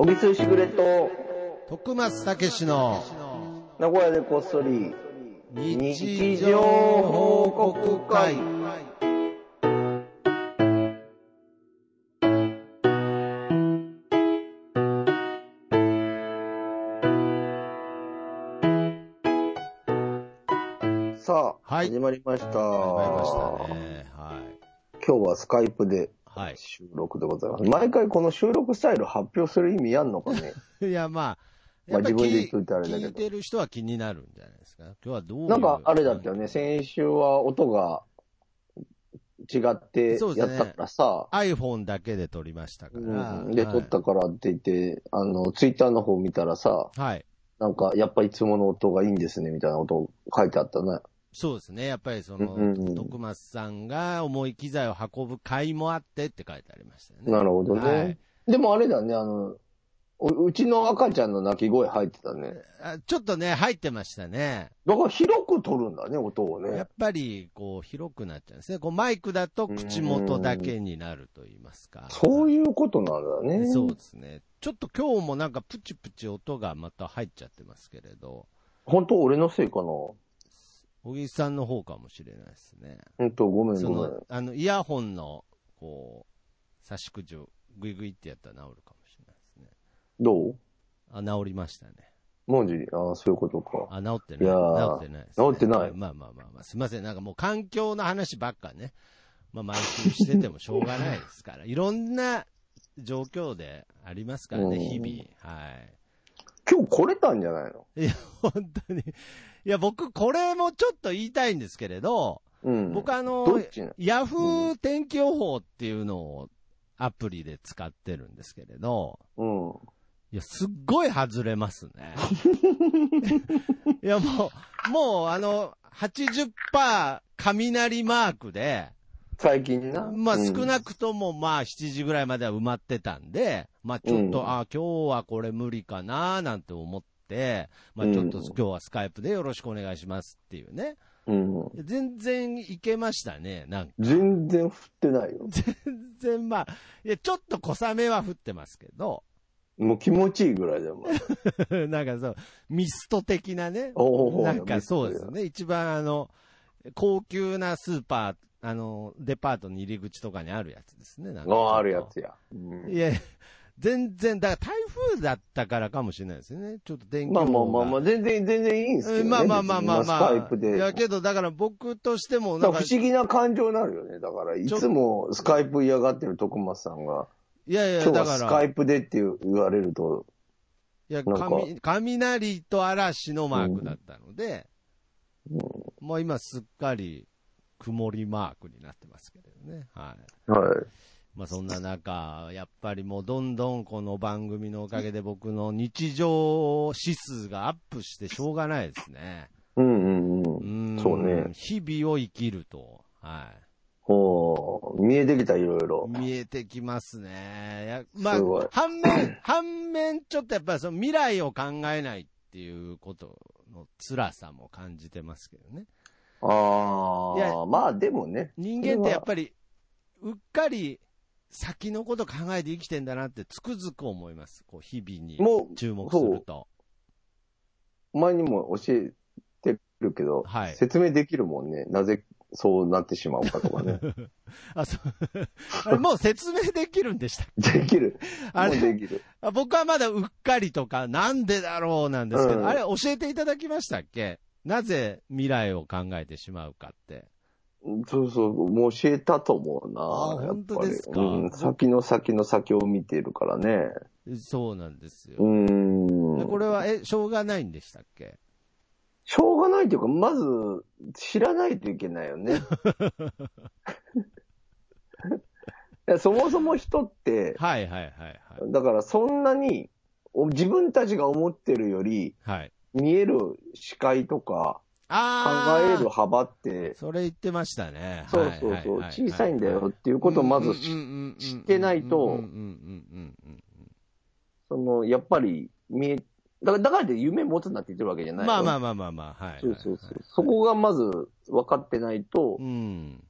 おみつしぐれと、徳松たけしの名古屋でこっそり、日常報告会。さあ、はい始まりました。始まりましたね。は今日はスカイプでい。はい。収録でございます。毎回この収録スタイル発表する意味あんのかね？いや、まあ、まあ自分で言っといてあれだけど聞いてる人は気になるんじゃないですか？今日はどう。なんかあれだったよね、先週は音が違ってやったからさ、iPhone だけで撮りましたから。うんで、はい撮ったからって言って、あの、ツイッターの方見たらさ、はい。なんか、やっぱいつもの音がいいんですね、みたいな音書いてあったね。そうですね。やっぱりその、うんうん徳松さんが重い機材を運ぶ会もあってって書いてありましたよね。なるほどね。はいでもあれだね、あの、ううちの赤ちゃんの泣き声入ってたね。あちょっとね、入ってましたね。だから広く撮るんだね、音をねやっ。ぱり、こう、広くなっちゃうんですね。こう、マイクだと口元だけになると言いますか。そういうことなんだね。そうですね。ちょっと今日もなんかプチプチ音がまた入っちゃってますけれど、本当俺のせいかな？小木さんの方かもしれないですね。本当ごめんそごめんの。、あの、イヤホンの、こう、差し口をグイグイってやったら治るかもしれないですね。どう？あ、治りましたね。マジ？ああ、そういうことか。あ、治ってない。いやー治ってないです、ね。治ってないまあまあまあまあ、すいません。なんかもう環境の話ばっかね。まあ毎週しててもしょうがないですから。いろんな状況でありますからね、うん日々。はい。今日来れたんじゃないの？いや、本当に。いや、僕、これもちょっと言いたいんですけれど、うん。僕あのヤフー天気予報っていうのをアプリで使ってるんですけれど、うん。いや、すっごい外れますね。いや、もう、もうあの、80%雷マークで、最近な。まあうん少なくともまあ7時ぐらいまでは埋まってたんで、まあちょっと、うんあ今日はこれ無理かななんて思って、まあちょっとうん今日はスカイプでよろしくお願いしますっていうね。うん。全然いけましたね。なんか全然降ってないよ。全然まあ、いやちょっと小雨は降ってますけど、もう気持ちいいぐらいだよ、もう なんかそう、ミスト的なね。なんかそうですね。一番あの、高級なスーパー、あの、デパートの入り口とかにあるやつですね。なんかああ、あるやつや。うんいや、全然、だから台風だったからかもしれないですよね。ちょっと天気まあまあまあまあ、全然、全然いいんですけどね。まあまあまあまあまあ。スカイプで。いや、けど、だから僕としても、なんか、不思議な感情になるよね。だから、いつもスカイプ嫌がってる徳松さんが、いやいや、だから、はスカイプでって言われると、いや、雷雷と嵐のマークだったので、もう今すっかり曇りマークになってますけれどね。はい。はい。まあそんな中、やっぱりもうどんどんこの番組のおかげで僕の日常指数がアップしてしょうがないですね。うんうんううん。んそうね。日々を生きると。はい。ほう、見えてきた、いろいろ。見えてきますね。まあ反面、反面、ちょっとやっぱりその未来を考えないっていうことの辛さも感じてますけどね。あいやあ、まあでもね。人間ってやっぱり、うっかり先のこと考えて生きてんだなってつくづく思います。こう、日々にもう、注目すると。前にも教えてるけど、はい説明できるもんね。なぜそうなってしまうかとかね。あ、そう。あれ、もう説明できるんでしたっできる。あれできる。あ僕はまだうっかりとか、なんでだろうなんですけど、うんあれ教えていただきましたっけ？なぜ未来を考えてしまうかって。そうそう、もう教えたと思うな。あ本当ですか？うん、先の先の先を見てるからね。そうなんですよ。うーん。でこれは、え、しょうがないんでしたっけ？しょうがないというか、まず、知らないといけないよね。そもそも人って、はいはいはいはい。だからそんなに、お自分たちが思ってるより、はい。見える視界とか、考える幅って、それ言ってましたね。そうそうそう、小さいんだよっていうことをまず知知ってないとその、やっぱり見え、だから、だから夢持つなって言ってるわけじゃうなんいよ。まあまあまあまあまあ、はい。そうそうそう。そこがまず分かってないとう、ん。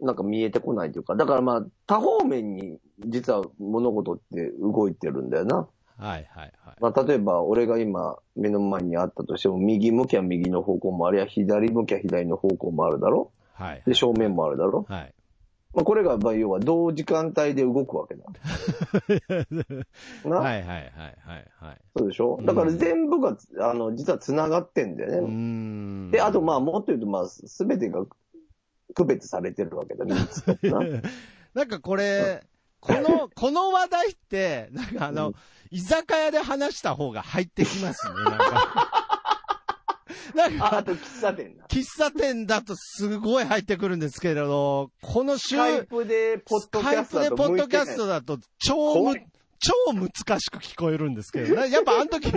なんか見えてこないというか、だからまあ、多方面に実は物事って動いてるんだよな。はいはいはい。まあ、例えば、俺が今、目の前にあったとしても、右向きゃ右の方向もあるいは左向きゃ左の方向もあるだろ？はい。で、正面もあるだろ？はい。まあ、これが、まあ、要は同時間帯で動くわけだ。な、はいはいはいはいはい。そうでしょ？うんだから全部が、あの、実は繋がってんだよね。うーん。で、あと、まあ、もっと言うと、まあ、すべてが区別されてるわけだ、3つとな。なんかこれ、この、この話題って、なんかあの、うん居酒屋で話した方が入ってきますね、なんか。なんあ、あか、と喫茶店だ。喫茶店だとすごい入ってくるんですけれど、この週、スカイプで、ポッドキャストだスカイプでポッドキャストだと超む超難しく聞こえるんですけど、なやっぱあの時、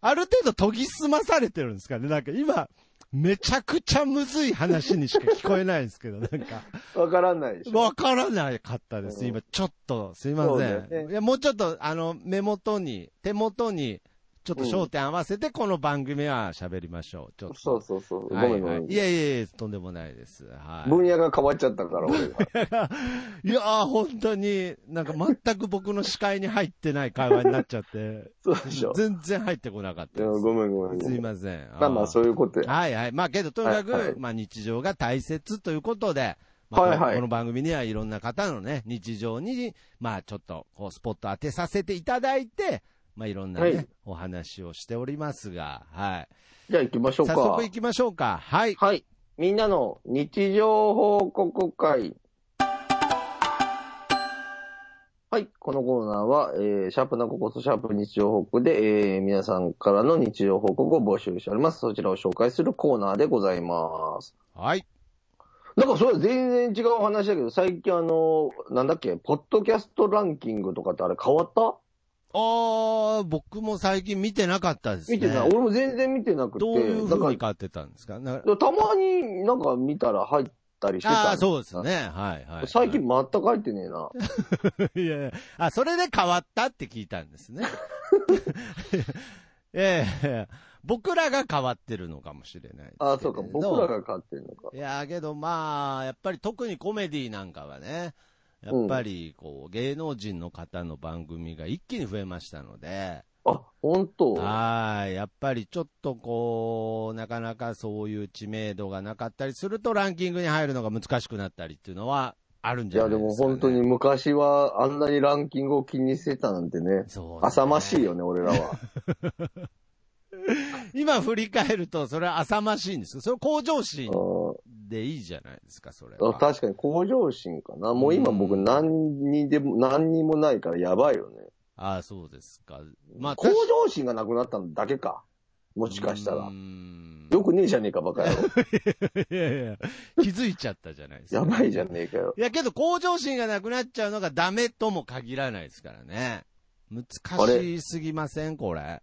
ある程度研ぎ澄まされてるんですかね。なんか今、めちゃくちゃむずい話にしか聞こえないんですけど、なんか。わからないでしょ。わからなかったです。うん今、ちょっと、すいません。ねいや、もうちょっと、あの、目元に、手元に、ちょっと焦点合わせて、この番組は喋りましょう。ちょっと。そうそうそう。ごはい。はい。いやいやいや、とんでもないです。はい。分野が変わっちゃったから、俺が。いやー、本当に、なんか全く僕の視界に入ってない会話になっちゃって、そうでしょ。全然入ってこなかったです。ごめんごめん。すいません。まあまあ、そういうことや。はいはい。まあけど、とにかく、はいはいまあ日常が大切ということで、まあはいはいこの番組にはいろんな方のね、日常に、まあちょっと、こう、スポット当てさせていただいて、まあいろんなね、はいお話をしておりますが、はい。じゃあ行きましょうか。早速行きましょうか。はい。はい。みんなの日常報告会。はい。このコーナーは、えー、シャープなココスシャープ日常報告で、えー、皆さんからの日常報告を募集しております。そちらを紹介するコーナーでございます。はい。なんかそれは全然違う話だけど、最近あの、なんだっけ、ポッドキャストランキングとかってあれ変わったあー、僕も最近見てなかったですね。見てない。俺も全然見てなくて。どういう風に買ってたんですか？ならたまになんか見たら入ったりしてた。ああ、そうです。ね。はいはい。最近全く入ってねえな。いやいや、あ、それで変わったって聞いたんですね。ええ僕らが変わってるのかもしれない。ああ、そうか。僕らが買ってんのか。いや、けどまあ、やっぱり特にコメディなんかはね、やっぱりこう、芸能人の方の番組が一気に増えましたので、あ、本当？はい。やっぱりちょっとこう、なかなかそういう知名度がなかったりするとランキングに入るのが難しくなったりっていうのはあるんいや、でもじゃないですか、ね。本当に昔はあんなにランキングを気にしてたなんてね。そうね浅ましいよね、俺らは。今振り返ると、それは浅ましいんですよ。それ向上心うでいいじゃないですか、それは。確かに向上心かな。もう今僕何にでも、何にもないからやばいよね。ああ、そうですか。まあ、向上心がなくなったのだけか。もしかしたらよくねえじゃねえか、バカ野郎。いやいや、気づいちゃったじゃないですか。やばいじゃねえかよ。いや、けど、向上心がなくなっちゃうのがダメとも限らないですからね。難しすぎません？これ。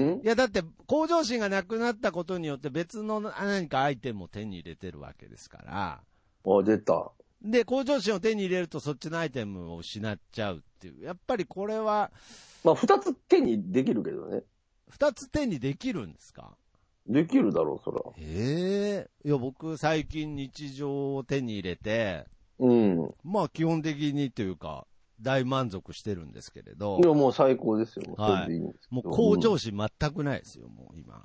ん？いや、だって、向上心がなくなったことによって別の何かアイテムを手に入れてるわけですから。あ、出た。で、向上心を手に入れるとそっちのアイテムを失っちゃうっていう。やっぱりこれは、まあ、二つ手にできるけどね。二つ手にできるんですか？できるだろう、そら。ええいや、僕最近日常を手に入れて、うん。まあ基本的にというか、大満足してるんですけれどい、や、もう最高ですよ。もうそはいいいもう向上心全くないですよ、もう今。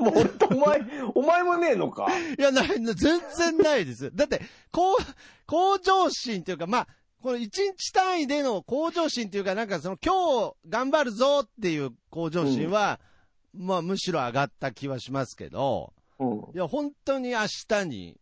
もう俺とお前、お前もねえのか。いや、ない、全然ないです。だって、こう、向上心というか、まあ、この一日単位での向上心というか、なんかその今日頑張るぞっていう向上心は、まあむしろ上がった気はしますけど、うん。いや、本当に明日に、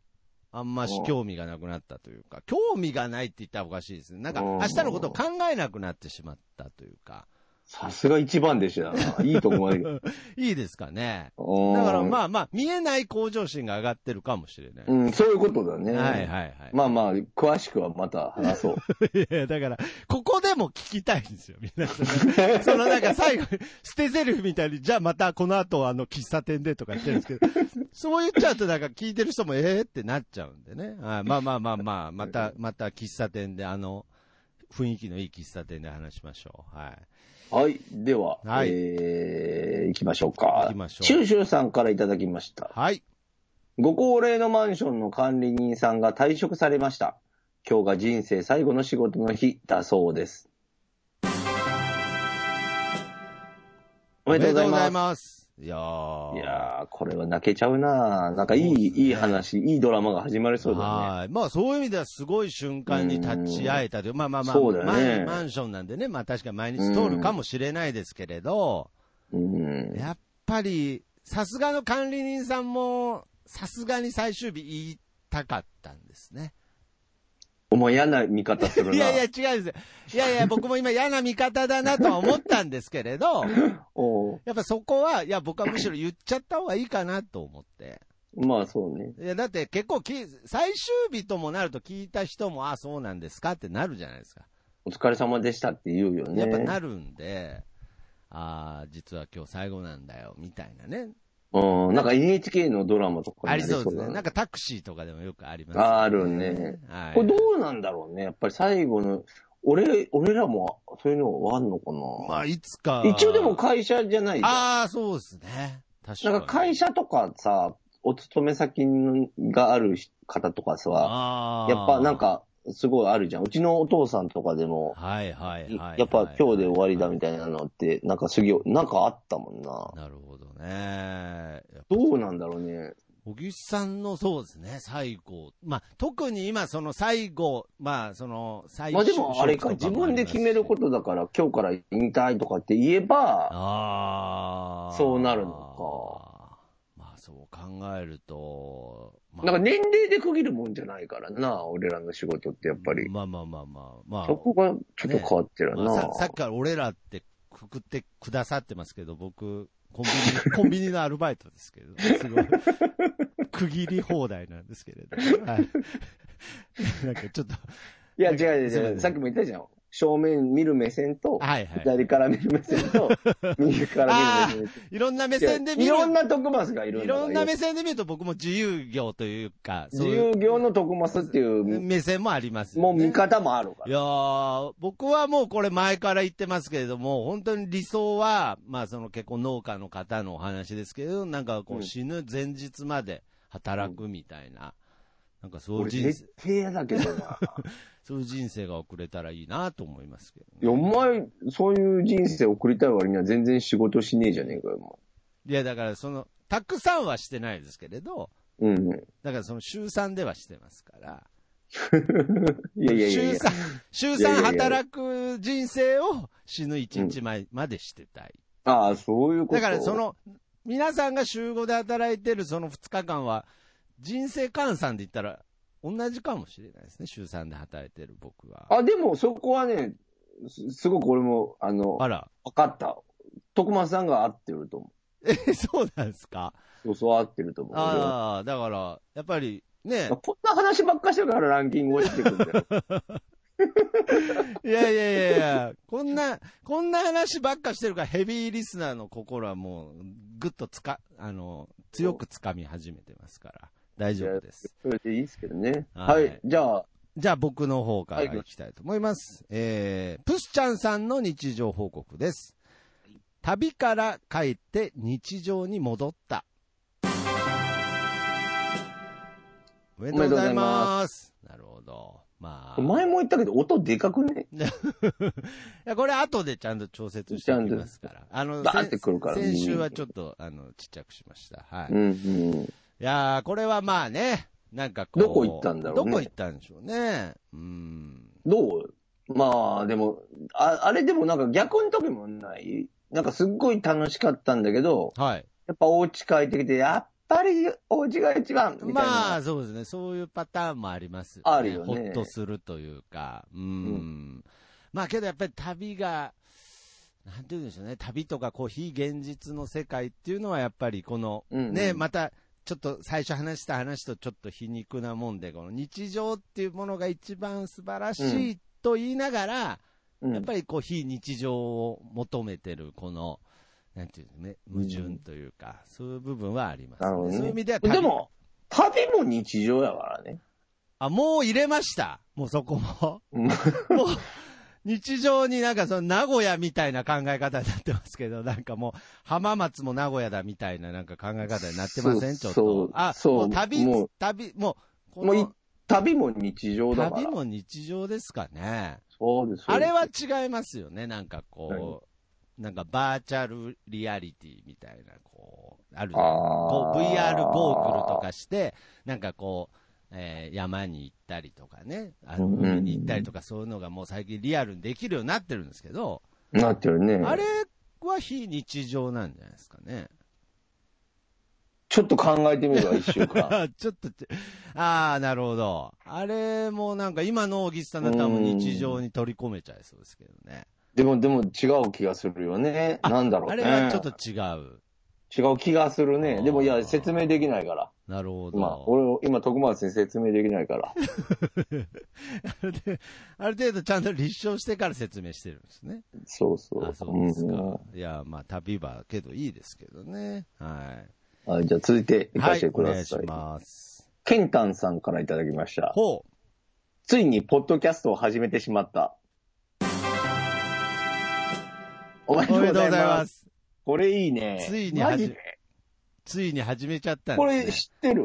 あんましうん興味がなくなったというか、興味がないって言ったらおかしいですね。なんか、うん明日のことを考えなくなってしまったというか、さすが一番弟子だな。いいとこまで。いいですかね。だだからまあ。あまあ、見えない向上心が上がってるかもしれない。うん、そういうことだね。はいはいはい。まあまあ、詳しくはまた話そう。いや、だから、ここでも聞きたいんですよ、皆さん。そのなんか最後に、捨て台詞みたいに、じゃあまたこの後あの喫茶店でとか言ってるんですけど、そう言っちゃうとなんか聞いてる人もええってなっちゃうんでね。はいまあまあまあまあ、また、また喫茶店であの、雰囲気のいい喫茶店で話しましょう。はい。はい。では、はいえー、行きましょうか。行きましょうシューシューさんからいただきました。はい。ご高齢のマンションの管理人さんが退職されました。今日が人生最後の仕事の日だそうです。おめでとうございます。す。いやー。いやー、これは泣けちゃうななんかいい、ねいい話、いいドラマが始まりそうだね。はい。まあそういう意味ではすごい瞬間に立ち会えたという、まあまあまあ、そうだよねマンションなんでね、まあ確かに毎日通るかもしれないですけれど、うん。やっぱり、さすがの管理人さんも、さすがに最終日言いたかったんですね。お前嫌な見方するな。いやいや、違うんですよ。いやいや、僕も今嫌な見方だなとは思ったんですけれど、やっぱそこは、いや、僕はむしろ言っちゃった方がいいかなと思って。まあそうね。いや、だって結構き、最終日ともなると聞いた人も、あ、そうなんですかってなるじゃないですか。お疲れ様でしたって言うよね。やっぱなるんで、ああ、実は今日最後なんだよ、みたいなね。うん。なんか NHK のドラマとかありそうですね。だなんかタクシーとかでもよくあります、あるね。はい。これどうなんだろうね。やっぱり最後の、俺、俺らもそういうのあんのかな。まあ、いつか。一応でも会社じゃないじゃん。ああ、そうですね。確かに。なんか会社とかさ、お勤め先がある方とかさ、やっぱなん、か、すごいあるじゃん。うちのお父さんとかでも、はいはいはいはい。やっぱ今日で終わりだみたいなのって、なんかすげえ、なんかあったもんな。なるほどね。どうなんだろうね。小木さんのそうですね、最後。まあ、特に今、その最後、まあ、その、最まあでもあれか、自分で決めることだから、今日から引退とかって言えば、ああ。そうなるのか。まあ、そう考えると、まあ、なんか年齢で区切るもんじゃないからな、俺らの仕事ってやっぱり。まあまあまあまあ、まあ。そこがちょっと変わってるな。まあささっきから俺らってくくってくださってますけど、僕、コンビニ、コンビニのアルバイトですけど、すごい、区切り放題なんですけれど。はい。なんかちょっと、いや、違う違う違う。さっきも言ったじゃん。正面見る目線と、はいはい。左から見る目線と、右から見る目線。いろんな目線で見る。いろんな徳マスがいるんいろんな目線で見ると僕も自由業というか、そう自いう由業の徳マスっていう、目線もあります。もう見方もあるから。いやー、僕はもうこれ前から言ってますけれども、本当に理想は、まあその結構農家の方のお話ですけど、なんかこううん死ぬ前日まで働くみたいな、なんかそういう俺人生絶、対嫌だけどな。そういう人生が送れたらいいなと思いますけど、いや、お前、そういう人生送りたい割には全然仕事しねえじゃねえかよ、おいやだからその、たくさんはしてないですけれど、前。うん。だからその週3ではしてますから、いやいやいやいや週。3、週3いやいやいや働く人生を死ぬ1日前までしてたい。ああ、そういうこと。だからそ、の、皆さんが週5で働いてるその2日間は、人生換算で言ったら、同じかもしれないですね、週3で働いてる僕は。あ、でもそこはね、すすごく俺も、あの、あら、分かった。徳松さんが合ってると思え、そうなんですか？う。そうそう合ってると思う。俺はああ、だから、やっぱり、ねまあ、こんな話ばっかしてるからランキング落ちてくるんだよ。いやいやいやいや、こんな、こんな話ばっかしてるからヘビーリスナーの心はもう、ぐっとつか、あの、強く掴み始めてますから、大丈夫です。それでいいですけどね。ははいい。じゃあ、じゃあ僕の方からいきたいと思います。えー、プスちゃんさんの日常報告です。旅から帰って日常に戻った。おめでとうございます。なるほど。まあ。前も言ったけど音でかくね？いや、これ後でちゃんと調節しておきますから。あの、バーってくるから先先週はちょっと、あの、ちっちゃくしました。はい。ういんうん。やー、これはまあね、なんかこう。どこ行ったんだろうねどこ行ったんでしょうね。うん。どう？まあ、でも、ああれでもなんか逆の時もない？なんかすっごい楽しかったんだけど、はい。やっぱお家帰ってきて、やっぱりお家が一番みたいな。まあ、そうですね。そういうパターンもあります、ね。あるよねほっとするというか。うん。うまあ、けどやっぱり旅が、なんて言うんでしょうね。旅とか、こう、非現実の世界っていうのは、やっぱりこの、うんうんね、また、ちょっと最初話した話とちょっと皮肉なもんで、この日常っていうものが一番素晴らしいと言いながら、うんやっぱりこう、非日常を求めてる、この、なんていうのね、矛盾というか、そういう部分はあります、なるほどねそういう意味では旅でも、旅も日常やからね。あ、もう入れました。もうそこも。う んもう、日常になんかその名古屋みたいな考え方になってますけど、なんかもう浜松も名古屋だみたいななんか考え方になってません？ちょっと。あ、そう旅もう、旅、もう、こもう旅も日常だから。旅も日常ですかね。そうです。あれは違いますよね、なんかこう、なんかバーチャルリアリティみたいな、こう、あるこう VR ゴーグルとかして、なんかこう、えー山に行ったりとかね、あの海に行ったりとか、そういうのがもう最近リアルにできるようになってるんですけど、なってるね。あれは非日常なんじゃないですかね。ちょっと考えてみれば、一週間。ちょっとち、ああ、なるほど。あれもなんか今の大岸さんだったらもう日常に取り込めちゃいそうですけどね。でも、でも違う気がするよね。なんだろうね。あれはちょっと違う。違う気がするね。でも、いや、説明できないから。なるほど。まあ、俺、今、徳松に説明できないから。ある程度ある程度ちゃんと立証してから説明してるんですね。そうそう。あ、そうですか。んいや、まあ、旅はけどいいですけどね。ははい、じゃあ続いてい。行かせて、はいおください。願いします。ケンタンさんからいただきました。ほついに、ポッドキャストを始めてしまった。おめでとうございます。す。これいいね。ついに始め、ついに始めちゃったんこです、ね。れ知ってる？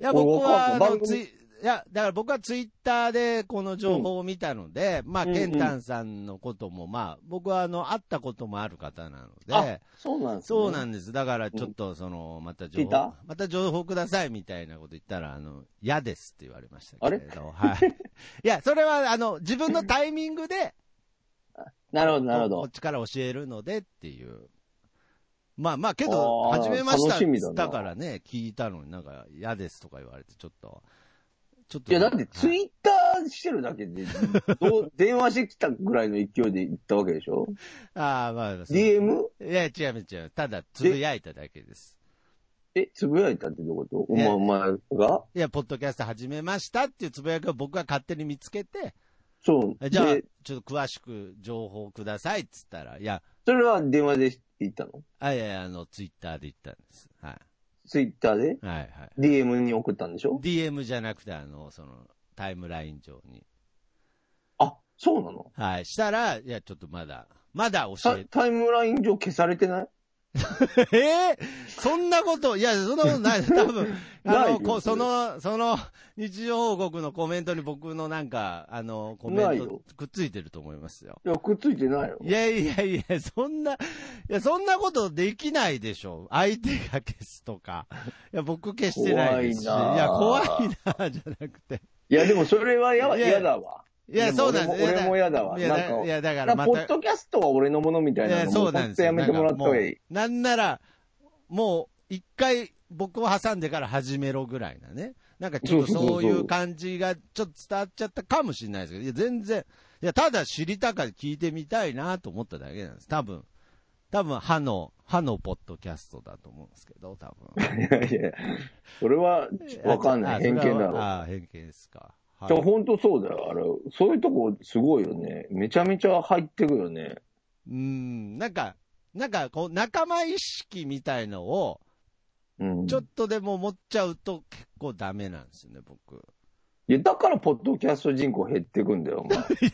いや、僕は、あの、番組？ツイ、いや、だから僕はツイッターでこの情報を見たので、まあ、うんうんケンタンさんのことも、まあ、僕はあの、会ったこともある方なのあで、そうなんですね。そうなんです。だから、ちょっと、その、また情報また情報くださいみたいなこと言ったら、あの、嫌ですって言われましたけれど。はい。いや、それは、あの、自分のタイミングで、なるほど、なるほど。こっちから教えるのでっていう。まあまあ、けど、あー始めました楽しみだなだからね、聞いたのになんか嫌ですとか言われて、ちょっと、ちょっと。いや、だってツはいイッターしてるだけで、どう 電話してきたぐらいの勢いで行ったわけでしょ？ああ、まあ、そう ?DM? いや、違う違う。ただ、つぶやいただけです。え、つぶやいたってどういうこと？おいや前お前が？いや、ポッドキャスト始めましたっていうつぶやきを僕が勝手に見つけて、そう。じゃあで、ちょっと詳しく情報くださいっつったら、いや、それは電話で行ったの？あいやいや、あの、ツイッターで言ったんです。はツイッターで？い。はいはい。DM に送ったんでしょ？DM じゃなくて、あの、その、タイムライン上に。あ、そうなの？はい。したら、いや、ちょっとまだ、まだ教え、タタイムライン上消されてない？ええそんなこと、いや、そんなことない。多分、あの、こその、その、日常報告のコメントに僕のなんか、あの、コメントくっついてると思いますよ。いや、くっついてないよ。いやいやいや、そんな、いや、そんなことできないでしょ。相手が消すとか。いや、僕消してないですし。い怖いなあや、怖いな、じゃなくて。いや、でもそれはやいや嫌だわ。いや、そうなんです。俺も嫌だわいや、なんかだいやだかだらポッドキャストは俺のものみたいなのもそうなんですよ。やめてもらった方がいい。なんなら、もう、一回僕を挟んでから始めろぐらいなね。なんかちょっとそういう感じがちょっと伝わっちゃったかもしれないですけど、いや、全然、いや、ただ知りたか聞いてみたいなと思っただけなんです。多分、多分、歯の、歯のポッドキャストだと思うんですけど、多分。いやいや、それはわかんない。あ偏見だろ。それはあ偏見ですか。はいじゃ本当そうだよ。あれ、そういうとこすごいよね。めちゃめちゃ入ってくよね。うん、なんか、なんか、こう、仲間意識みたいのを、うん。ちょっとでも持っちゃうと結構ダメなんですよね、僕。いや、だからポッドキャスト人口減ってくんだよ、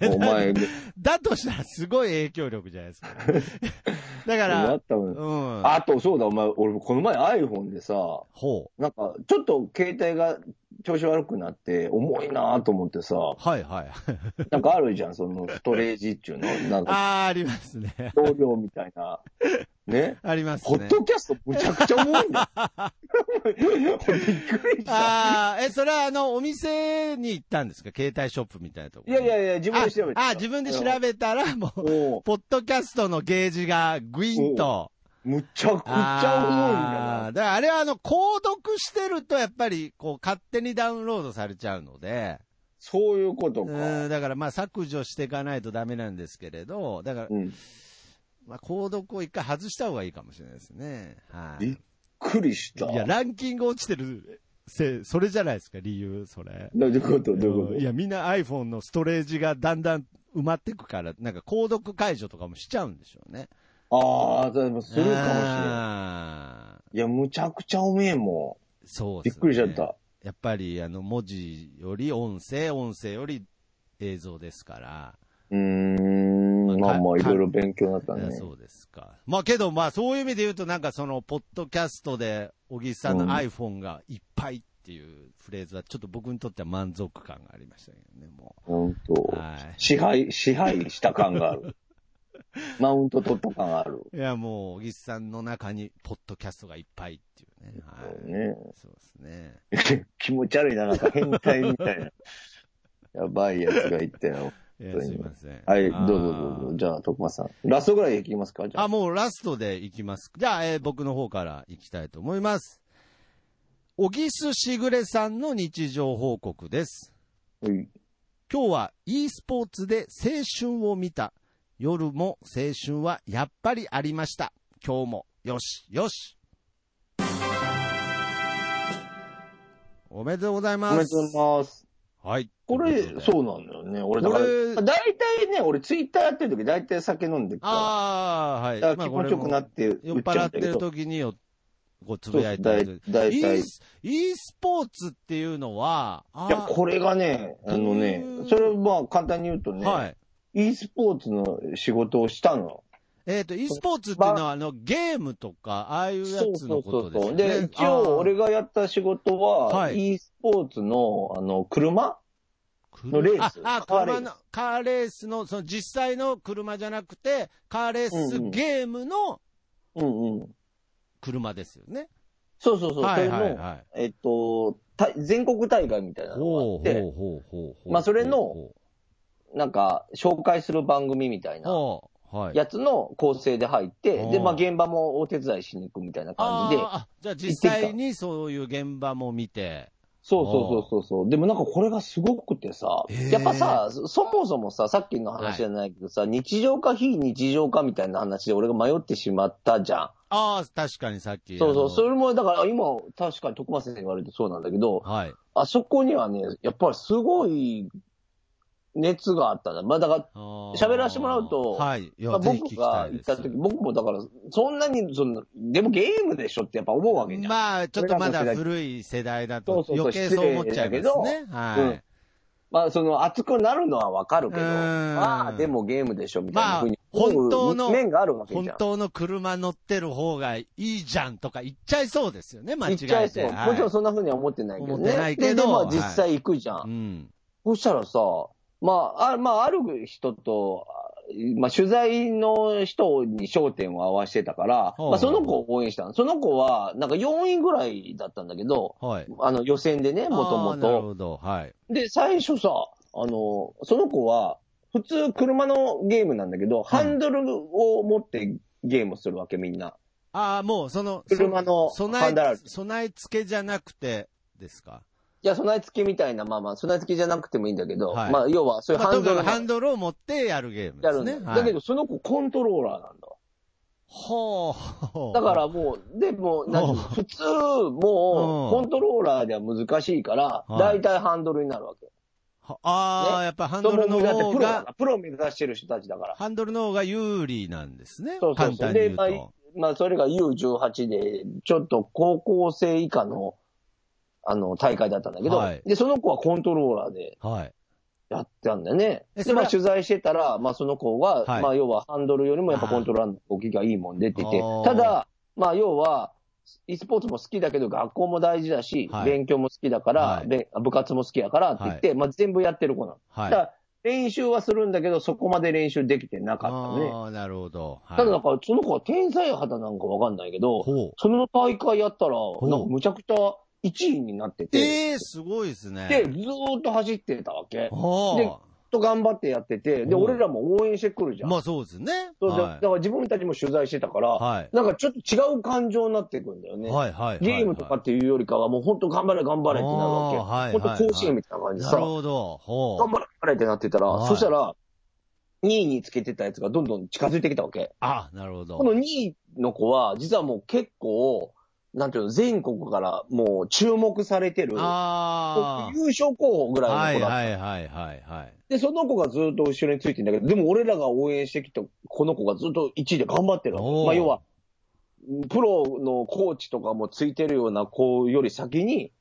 お前。お前、だとしたらすごい影響力じゃないですか。だかあら、ったもんうん。あと、そうだ、お前、俺、この前 iPhone でさ、ほう。なんか、ちょっと携帯が調子悪くなって、重いなと思ってさ、はいはい。なんかあるじゃん、そのストレージっていうの。なんか、あー、ありますね。容量みたいな。ね？ありますね。ポッドキャストむちゃくちゃ重いん。びっくりした。あー、え、それはあの、お店に行ったんですか？携帯ショップみたいなとこ。いやいやいや、自分で調べてあ、あ自分で調べたら、もう、もポッドキャストのゲージがグインと。う、むちゃくちゃ重いんだよあーだからあれはあの、購読してるとやっぱり、こう、勝手にダウンロードされちゃうので、そういうことうか。ん、だからまあ削除していかないとダメなんですけれど、だから、うん。まあ、購読を一回外した方がいいかもしれないですね。はい。びっくりした。いや、ランキング落ちてるせ、それじゃないですか、理由、それ。どういうこと？どういうこと？いや、みんな iPhone のストレージがだんだん埋まってくから、なんか購読解除とかもしちゃうんでしょうね。ああ、でもするかもしれない。ないや、むちゃくちゃ重えもそうですねくりしちゃった。やっぱり、あの、文字より音声、音声より映像ですから。うーん。まあまあ、いろいろ勉強になったね。そうですか。まあけど、まあそういう意味で言うと、なんかその、ポッドキャストで、小木さんのうん iPhone がいっぱいっていうフレーズは、ちょっと僕にとっては満足感がありましたけどね、も本当う。はい。支配、支配した感がある。マウント取った感がある。いや、もう、小木さんの中に、ポッドキャストがいっぱいっていうね。はい。ねそうですね。気持ち悪いな、なんか変態みたいな。やばいやつが言ったよ。いや、すいません。はい、どうぞどうぞ。じゃあ、徳間さん。ラストぐらいいきますか？じゃあ。あ、もうラストでいきます。じゃあ、えー僕の方からいきたいと思います。小木須しぐれさんの日常報告です。はい今日は e スポーツで青春を見た。夜も青春はやっぱりありました。今日もよしよし。おめでとうございます。おめでとうございます。はい。これ、そうなんだよね。俺、だから大体ね、俺ツイッターやってる時、大体酒飲んでるから。ああ、はい。だから気持ちよくなって酔っ言っ払ってる。時によ、こうつぶやいたりする。大 e 体。e スポーツっていうのは、あや、これがね、あのねそれをまあ簡単に言うとね、はい。E スポーツの仕事をしたの？えっ、と、e スポーツっていうのは、あの、ゲームとか、ああいうやつのことですよね。で、一応俺が、がやった仕事は、はい e スポーツの、あの、車？のレースあ、あカーレース車の、カーレースの、その実際の車じゃなくて、カーレースゲームのうんうん。車ですよね。そうそうそう。はいはいはい。えっと、た全国大会みたいなのがあって。まあそれのほなんか、紹介する番組みたいうなほうはい。やつの構成で入ってお、うで、まあ現場もお手伝いしに行くみたいな感じで、あーあ、じゃあ実際にそういう現場も見て。そうそうそうそうそう。でもなんかこれがすごくてさへー、やっぱさ、そそもそもさ、さっきの話じゃないけどさ、日常か非日常かみたいな話で俺が迷ってしまったじゃん。ああ、確かにさっき。そうそう。それ。れも、だから今、確かに徳松先生に言われてそうなんだけど、はい。あそこにはね、やっぱりすごい熱があったんだ。まあだから、喋らせてもらうとはい。いやまあ、僕が行った時、僕もだから、そんなに、その、でもゲームでしょってやっぱ思うわけじゃん。まあ、ちょっとまだ古い世代だと余計そう思っちゃいます失ね。うんはい。まあ、その、熱くなるのはわかるけど、まあ、でもゲームでしょみたいなふうにまあ本当の面があるわけじゃん。本当の車乗ってる方がいいじゃんとか言っちゃいそうですよね、間違言っちゃいそう。もちろんそんなふうには思ってないけどね。思ってないけどで、でまあはい実際行くじゃん。うん。そしたらさ、まあ、あまあ、ある人と、あまあ、取材の人に焦点を合わせてたから、まあ、その子を応援したの。その子は、なんか4位ぐらいだったんだけど、はい。あの予選でね、もともあーなると。ほど。はい。で、最初さ、あの、その子は、普通車のゲームなんだけど、ハンドルを持ってゲームするわけ、みんな。ああ、もう、その、車のハンドル、備え付けじゃなくてですか？いや、備え付けみたいな、まあまあ、備え付けじゃなくてもいいんだけど、はいまあ、要は、そういうまあハンドルのとにかくハンドルを持ってやるゲームですだだけど、その子コントローラーなんだ。ほう。だからもう、でも、なんていうの普通、もう、コントローラーでは難しいから、はい大体ハンドルになるわけ。はああ、ねやっぱハンドルのだって方が、プロだからプロを目指してる人たちだから。ハンドルの方が有利なんですね。そうそうそう簡単に言うと。でまあ、それが U18 で、ちょっと高校生以下の、あの、大会だったんだけど、はいで、その子はコントローラーではい。やってたんだよね。で、まあ、取材してたら、まあ、その子は、はいまあ、要はハンドルよりもやっぱコントローラーの動きがいいもん出ててあー、ただ、まあ、要は、e スポーツも好きだけど、学校も大事だし、はい勉強も好きだから、はいべ部活も好きだからって言って、まあ、全部やってる子なの。はい。練習はするんだけど、そこまで練習できてなかったのね。ああ、なるほど。はいただ、だから、その子は天才肌なんかわかんないけど。その大会やったら、うなんかむちゃくちゃ1位になってて、ええすごいですね。で、ずーっと走ってたわけ。はでずっと頑張ってやってて、で、俺らも応援してくるじゃあ。ん。まあそうですね。そうではだから自分たちも取材してたから、はい。なんかちょっと違う感情になっていくんだよね。はいはい。ゲームとかっていうよりかは、もう本当頑張れ頑張れってなるわけ。あーはい本当甲子園みたいな感じでさ、なるほど。ほう。頑張れ頑張れってなってたら、はいそしたら、2位につけてたやつがどんどん近づいてきたわけ。あ、なるほど。この2位の子は、実はもう結構、なんていうの、全国からもう注目されてる、あ優勝候補ぐあ。はいらいの子だった。はいはいはいはい。で、その子がずっと後ろについてんだけど、でも俺らが応援してきたこの子がずっと1位で頑張ってるまあ要は、プロのコーチとかもついてるような子より先に、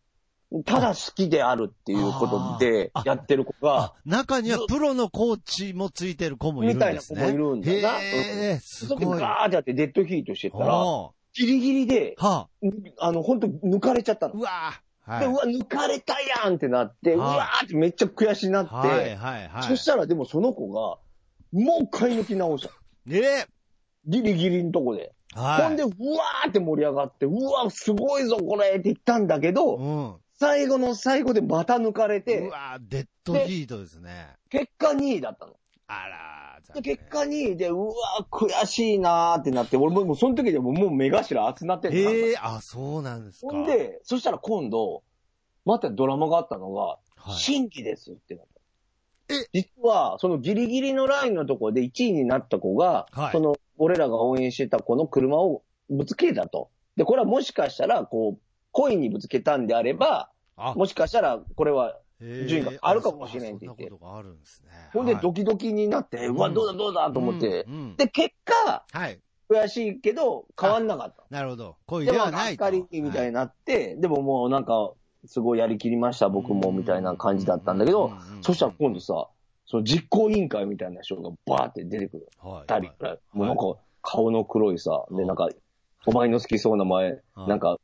ただ好きであるっていうことでやってる子あが、、中にはプロのコーチもついてる子もいるんですね。みたいな子もいるんだよなへえ、すそごい。こでガーってやってデッドヒートしてたら、おギリギリで、ーはんあの、本当抜かれちゃったの。うわーで、うはい。わ、抜かれたやんってなって、うはいわーってめっちゃ悔しになって、はいはいはい。そしたらでもその子が、もう一回抜き直した。えギリギリのとこで。ーはい。ほんで、うわーって盛り上がって、うわ、すごいぞ、これって言ったんだけど、うん。最後の最後でまた抜かれうて、わーデッドヒートですね。結果2位だったの。あらー、で残念結果2位で、うわー悔しいなーってなって、俺ももうその時でももう目頭熱なってんのええあ、そうなんですか。ほんで、そしたら今度、またドラマがあったのが、はい、新規ですってなった。え？実は、そのギリギリのラインのところで1位になった子が、はいその、俺らが応援してた子の車をぶつけたと。で、これはもしかしたら、こう、コインにぶつけたんであれば、あもしかしたら、これは、えー順位があるかもしれんって言ってあそんなことがあるんですね。ほんではいドキドキになって、うわ、うんどうだどうだと思って、で、結果、はい。悔しいけど、変わんなかった。なるほど。恋ではないと。っかりみたいなになって、でももうなんか、すごいやりきりました、僕も、みたいな感じだったんだけど、そしたら今度さ、その実行委員会みたいな人がバーって出てくる。はい、二人くらい。もうなんか、顔の黒いさ、で、なんか、お前の好きそうな前、はいなんか、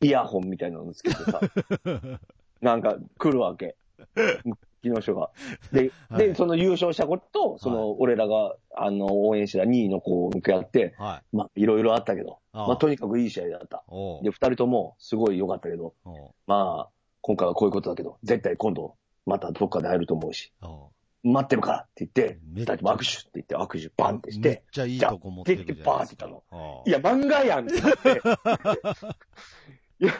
イヤホンみたいなのつけてさ、なんか来るわけ。木の人が。で、はいで、その優勝したことと、その、俺らが、あの、応援した2位の子を向け合って、はい。まあ、いろいろあったけど、ああまあ、とにかくいい試合だった。おうで、二人とも、すごい良かったけど、おうまあ、今回はこういうことだけど、絶対今度、またどっかで会えると思うし、お待ってるからって言って、めっちゃ二人とも握手って言って、握手バンってしめってて、ちゃいいとこ持ってるじゃないですか。じゃあ出てバーっておういや、漫画やんってなって。いや、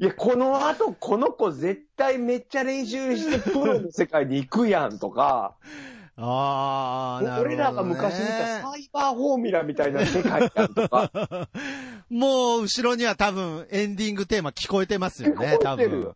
いや、この後、この子絶対めっちゃ練習してプロの世界に行くやんとか、ああ、なるほど、ね。俺らが昔見たサイバーフォーミュラみたいな世界やんとか、もう、後ろには多分、エンディングテーマ聞こえてますよね、多分。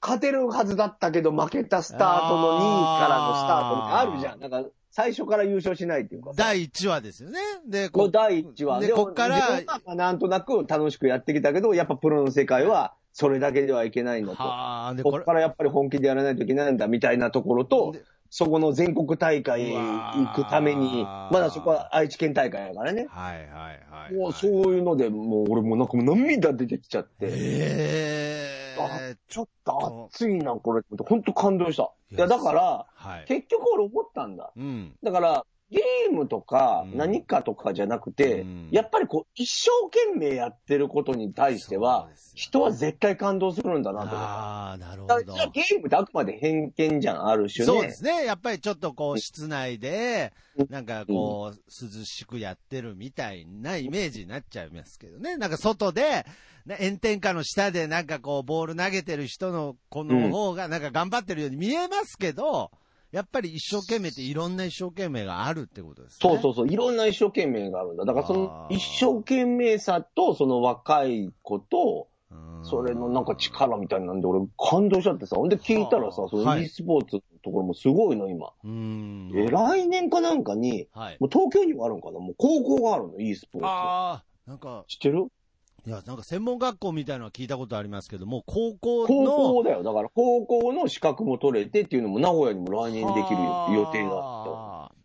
勝てるはずだったけど負けたスタートの2位からのスタートってあるじゃん。なんか、最初から優勝しないっていうかさ。第1話ですよね。で、こう第一話。で、もこっから、自分はまあなんとなく楽しくやってきたけど、やっぱプロの世界はそれだけではいけないんだと。はあ、で、これこっか、らやっぱり本気でやらないといけないんだみたいなところとで、そこの全国大会行くために、まだそこは愛知県大会やからね。はいはいはい。もうそういうので、もう俺もなんかもう涙出てきちゃって、ええちょっと熱いな、これって。本当感動した。いや、だから、はい。結局俺思ったんだ。うん。だから、ゲームとかうん何かとかじゃなくて、うんやっぱりこう、一生懸命やってることに対してはそう、ですよ人は絶対感動するんだなと。ああ、なるほどだから。ゲームってあくまで偏見じゃん、ある種ね。そうですね。やっぱりちょっとこう、室内で、なんかこう、涼しくやってるみたいなイメージになっちゃいますけどね。なんか外で、な炎天下の下でなんかこう、ボール投げてる人の子の方がなんか頑張ってるように見えますけど、やっぱり一生懸命っていろんな一生懸命があるってことですね。そうそうそう。いろんな一生懸命があるんだ。だからその一生懸命さと、その若い子と、うんそれのなんか力みたいなんで俺感動しちゃってさ。ほんで聞いたらさ、そのはい e スポーツのところもすごいの、今。うん。え、来年かなんかに、はい。もう東京にもあるんかなもう高校があるの、e スポーツ。ああ、なんか、知ってる？いや、なんか専門学校みたいなのは聞いたことありますけども、高校高の、校だよ。だから高校の資格も取れてっていうのも名古屋にも来年できる予定だった。はあ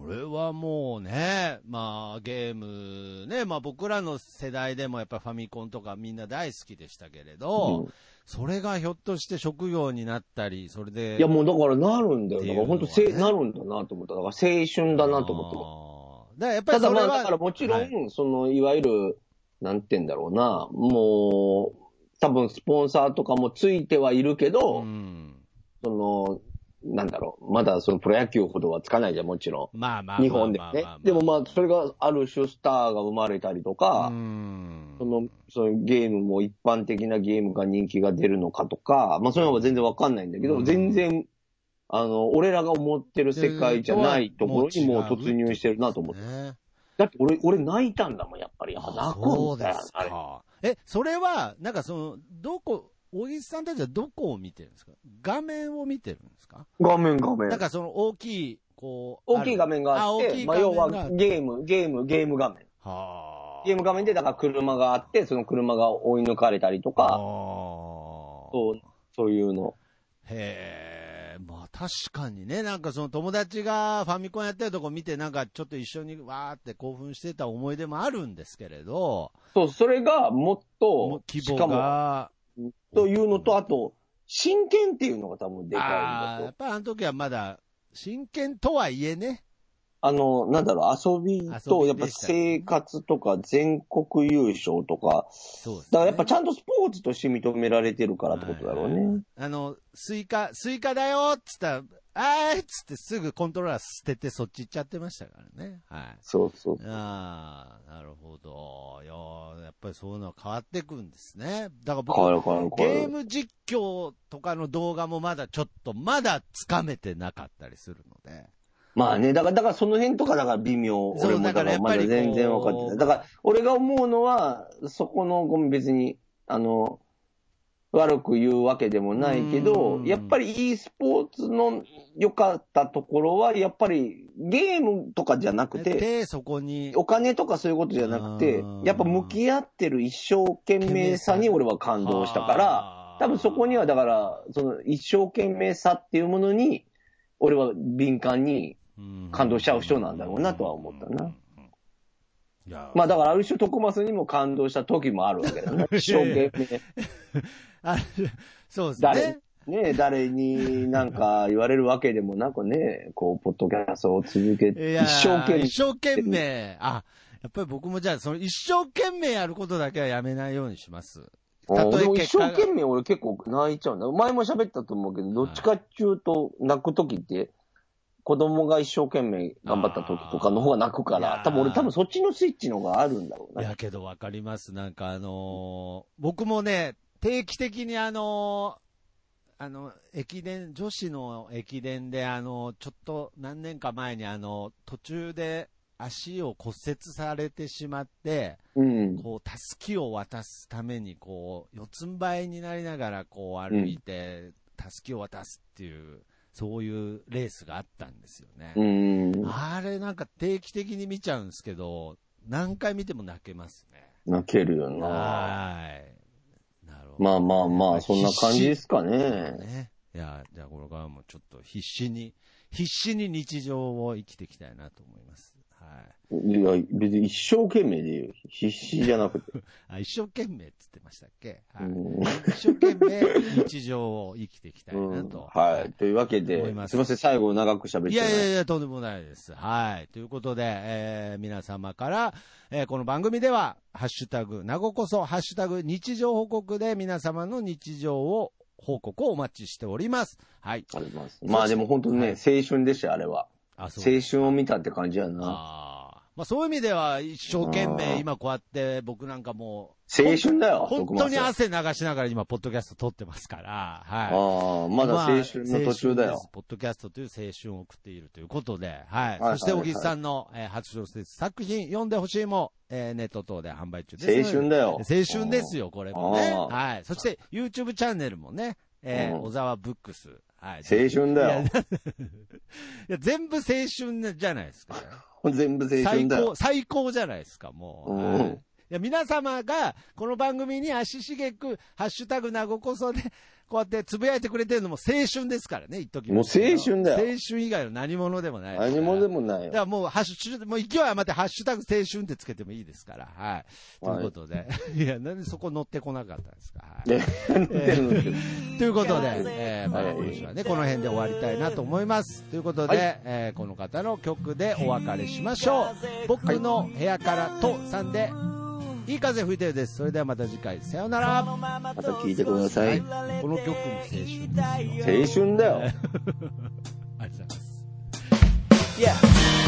これはもうね、まあゲームね、まあ僕らの世代でもやっぱファミコンとかみんな大好きでしたけれど、うんそれがひょっとして職業になったり、それで。いやもうだからなるんだよ。だから本当っていうのはねせなるんだなと思った。だから青春だなと思ってます。思って。だからやっぱたりそれは。だまあだからもちろん、はいそのいわゆる、なんて言うんだろうな、もう、多分スポンサーとかもついてはいるけど、うんその、なんだろう、まだそのプロ野球ほどはつかないじゃん、もちろまあまあまあまあん。日本でね。でもまあ、それがある種スターが生まれたりとか、うん。その、そのゲームも一般的なゲームが人気が出るのかとか、まあそういうのは全然わかんないんだけど、うん。全然、あの、俺らが思ってる世界じゃないところにもう。突入してるなと思って。ねだって俺、俺泣いたんだもん、やっぱり。やっぱ泣くそうんでだよ、すあれ。か。え、それは、なんかその、どこ、小木さんたちはどこを見てるんですか？画面を見てるんですか？画面画面なん。かその大きい、こう。大きい画面があって、大きい画まあ要はゲーム、ゲーム、ゲーム画面。はあ。ゲーム画面で、だから車があって、その車が追い抜かれたりとああか、そう、そういうの。へえ、まあ確かにね、なんかその友達がファミコンやってるとこ見て、なんかちょっと一緒にわーって興奮してた思い出もあるんですけれど、そう、それがもっもとう、規模しかも、が、というのと、あと、真剣っていうのが多分でかいんああ、だと。やっぱりあの時はまだ、真剣とはいえね、あの、なんだろう、遊び遊と、やっぱ生活とか全国優勝とか、そうです、ね。だからやっぱちゃんとスポーツとして認められてるからってことだろうね。あの、スイカ、スイカだよっつったら、あーっつってすぐコントローラー捨ててそっち行っちゃってましたからね。はい。そうそう。ああ、なるほど。いやーやっぱりそういうのは変わってくんですね。だから僕、変わる変わる変わる。ゲーム実況とかの動画もまだちょっと、まだつかめてなかったりするので。まあね、だから、だからその辺とかだから微妙。そう俺もだからまだだからやっぱりこう全然分かってない。だから、俺が思うのは、そこの、ごめん別に、あの、悪く言うわけでもないけどう、ん。やっぱり e スポーツの良かったところは、やっぱりゲームとかじゃなくて、で、そこに、お金とかそういうことじゃなくてうん、やっぱ向き合ってる一生懸命さに俺は感動したから、多分そこにはだから、その一生懸命さっていうものに、俺は敏感に、感動しちゃう人なんだろうなとは思ったな。まあだからある種徳マスにも感動した時もあるわけだよね。一生懸命。あそうです誰ね。ね誰になん。か言われるわけでもなくね、こう、ポッドキャストを続けて、一生懸命一。生懸命。あ、やっぱり僕もじゃあ、その一生懸命やることだけはやめないようにします。たとえ一生懸命俺結構泣いちゃうん。だ。前も喋ったと思うけど、どっちかっていうと泣く時って、子供が一生懸命頑張った時とかの方が泣くから、多分俺多分そっちのスイッチの方があるんだろうな。いやけどわかります。なんかあのー僕もね、定期的にあのーあの、駅伝、女子の駅伝であの、ちょっと何年か前にあの、途中で足を骨折されてしまって、うん。こう、たすきを渡すために、こう、四つん這いになりながら、こう、歩いて、たすきを渡すっていう、そういうレースがあったんですよね。うん。あれなんか定期的に見ちゃうんですけど、何回見ても泣けますね。泣けるよな。はい。なるほど。まあまあまあ、そんな感じですかね。ね。いや、じゃあこれからもちょっと必死に、必死に日常を生きていきたいなと思います。はい。いや、別に一生懸命でいいよ。必死じゃなくて。あ、一生懸命って言ってましたっけ？はい。うん一生懸命日常を生きていきたいなうんと。はい。というわけですすいません、最後長く喋っていやいやないいや、とんでもないです。はい。ということで、えー皆様から、えーこの番組では、ハッシュタグ、なごこそ、ハッシュタグ、日常報告で皆様の日常を、報告をお待ちしております。はい。あります。まあでも本当にね、青春でしたよ、あれは。あ、そう青春を見たって感じやな。あーまあ、そういう意味では、一生懸あ命、ー今こうやって、僕なんかも青春だよ、う、本当にあ汗流しながら今、ポッドキャスト撮ってますから、はい。あー、まだ青春の途中だよまあ青春です。ポッドキャストという青春を送っているということで、はい。はいそして、はい小木さんの、えー初小説作品、読んでほしいも、えーネット等で販売中です。青春だよ。青春ですよ、これもね。はい。そして、YouTube チャンネルもね、えーうん小沢ブックス。はい。青春だよいや。いや、全部青春じゃないですか。全部青最春だよ高、。最高じゃないですか、もう。うんはいいや皆様が、この番組に足しげく、ハッシュタグなごこそで、こうやってつぶやいてくれてるのも青春ですからね、言っときますけどもう青春だよ青春以外の何者でもない。何もでも。もないよ。だからもう、ハッシュ、もう勢い余って、ハッシュタグ青春ってつけてもいいですから、はい。ということで、い、や、なんでそこ乗ってこなかったんですか、はい。ということで、えーまあ、はい今週はね、この辺で終わりたいなと思います。ということで、はいえーこの方の曲でお別れしましょう。僕の部屋からとさんで、いい風吹いてるです。それではまた次回、さようなら。また聞いてください。この曲も青春ですよ。青春だよ。ありがとうございます。Yeah.「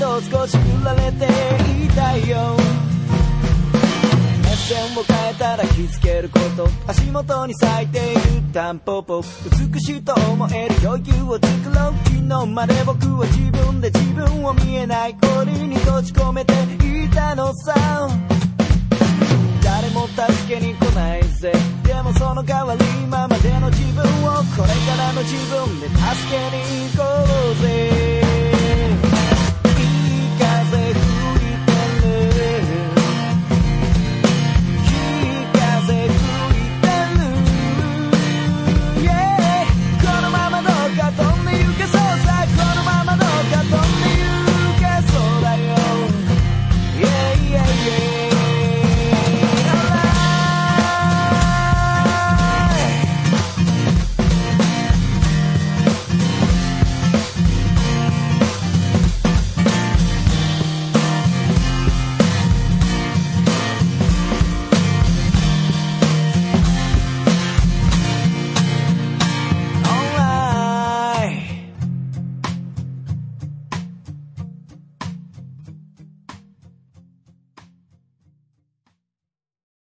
と少し振られていたいよ。目線を変えたら気づけること。足元に咲いているタンポポ。美しいと思える余裕を作ろう昨日まで僕は自分で自分を見えない氷に閉じ込めていたのさ。誰も助けに来ないぜ。でもその代わり今までの自分をこれからの自分で助けに行こうぜ。